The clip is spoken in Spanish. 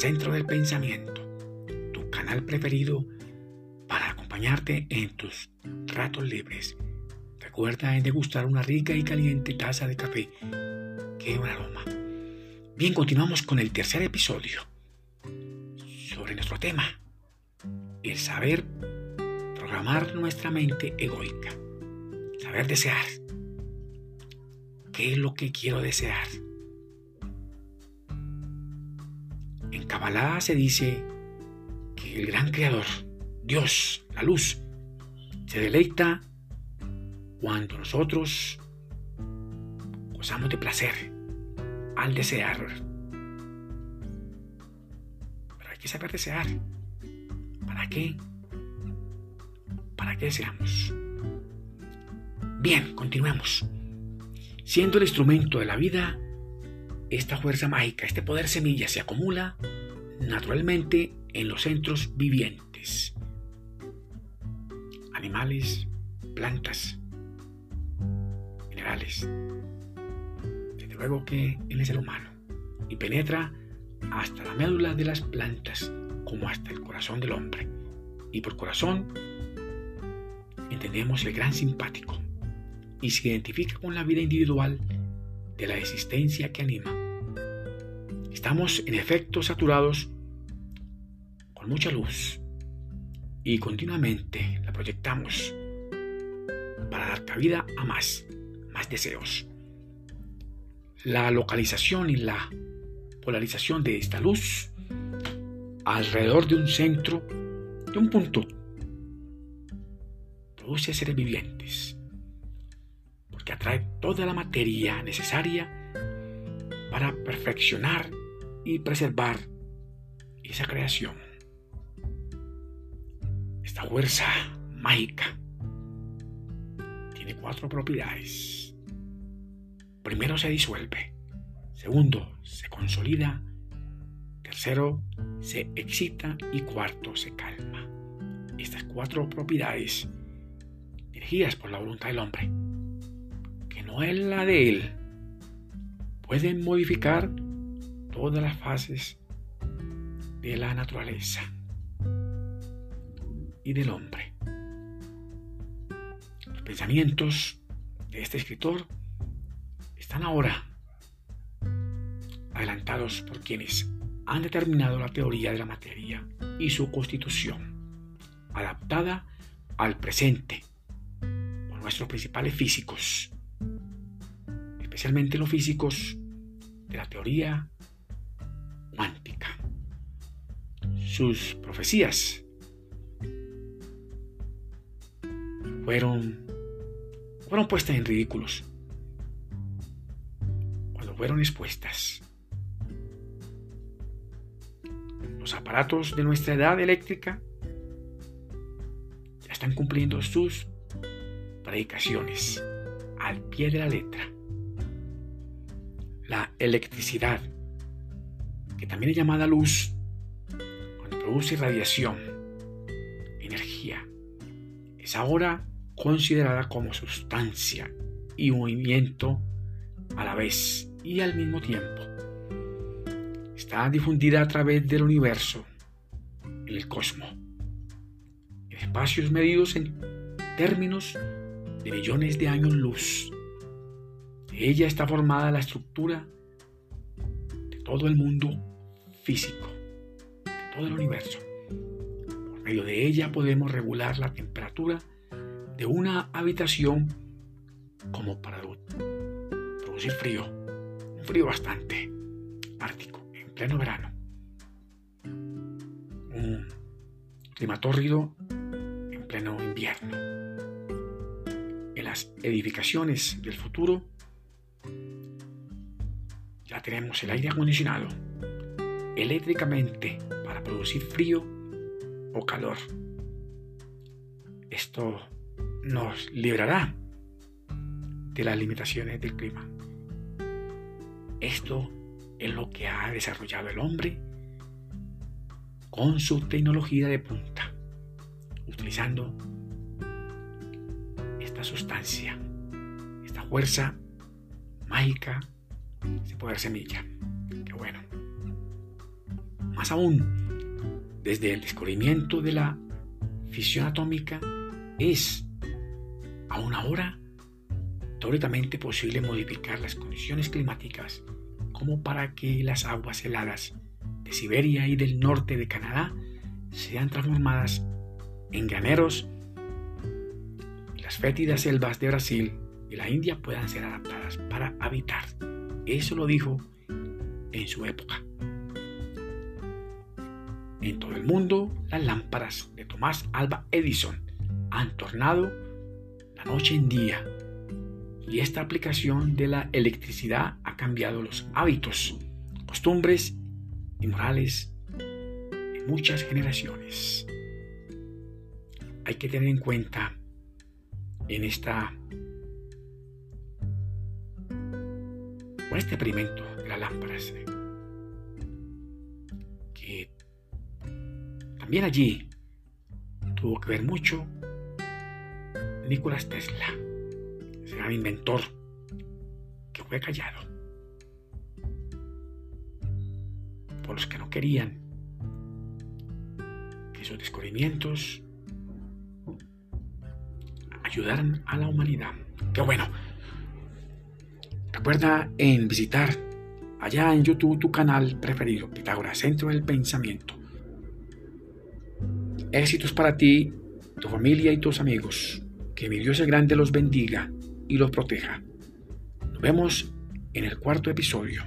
Centro del Pensamiento, tu canal preferido para acompañarte en tus ratos libres. Recuerda en degustar una rica y caliente taza de café. ¡Qué un aroma! Bien, continuamos con el tercer episodio sobre nuestro tema, el saber programar nuestra mente egoica, saber desear. ¿Qué es lo que quiero desear? En Kabbalah se dice que el gran creador, Dios, la luz, se deleita cuando nosotros gozamos de placer al desear. Pero hay que saber desear. ¿Para qué? ¿Para qué deseamos? Bien, continuemos. Siendo el instrumento de la vida, esta fuerza mágica, este poder semilla se acumula naturalmente en los centros vivientes. Animales, plantas, minerales. Desde luego que en el ser humano. Y penetra hasta la médula de las plantas como hasta el corazón del hombre. Y por corazón entendemos el gran simpático y se identifica con la vida individual de la existencia que anima. Estamos en efecto saturados con mucha luz y continuamente la proyectamos para dar cabida a más, más deseos. La localización y la polarización de esta luz alrededor de un centro, de un punto, produce seres vivientes que atrae toda la materia necesaria para perfeccionar y preservar esa creación. Esta fuerza mágica tiene cuatro propiedades. Primero se disuelve, segundo se consolida, tercero se excita y cuarto se calma. Estas cuatro propiedades dirigidas por la voluntad del hombre no es la de él, pueden modificar todas las fases de la naturaleza y del hombre. Los pensamientos de este escritor están ahora adelantados por quienes han determinado la teoría de la materia y su constitución, adaptada al presente por nuestros principales físicos especialmente los físicos de la teoría Sus profecías fueron, fueron puestas en ridículos cuando fueron expuestas. Los aparatos de nuestra edad eléctrica ya están cumpliendo sus predicaciones al pie de la letra la electricidad, que también es llamada luz, produce radiación, energía, es ahora considerada como sustancia y movimiento a la vez y al mismo tiempo. Está difundida a través del universo, en el cosmos, en espacios medidos en términos de millones de años luz. Ella está formada la estructura de todo el mundo físico, de todo el universo. Por medio de ella podemos regular la temperatura de una habitación como para producir frío, un frío bastante ártico, en pleno verano. Un clima tórrido en pleno invierno. En las edificaciones del futuro ya tenemos el aire acondicionado eléctricamente para producir frío o calor. Esto nos librará de las limitaciones del clima. Esto es lo que ha desarrollado el hombre con su tecnología de punta, utilizando esta sustancia, esta fuerza mágica ese poder semilla. Qué bueno. Más aún, desde el descubrimiento de la fisión atómica es aún ahora teóricamente posible modificar las condiciones climáticas como para que las aguas heladas de Siberia y del norte de Canadá sean transformadas en graneros y las fétidas selvas de Brasil y la India puedan ser adaptadas para habitar. Eso lo dijo en su época. En todo el mundo, las lámparas de Tomás Alba Edison han tornado la noche en día y esta aplicación de la electricidad ha cambiado los hábitos, costumbres y morales de muchas generaciones. Hay que tener en cuenta en esta este experimento de las lámparas que también allí tuvo que ver mucho Nikola Tesla, ese gran inventor que fue callado por los que no querían que sus descubrimientos ayudaran a la humanidad. Qué bueno. Recuerda en visitar allá en YouTube tu canal preferido, Pitágoras, Centro del Pensamiento. Éxitos para ti, tu familia y tus amigos. Que mi Dios el Grande los bendiga y los proteja. Nos vemos en el cuarto episodio.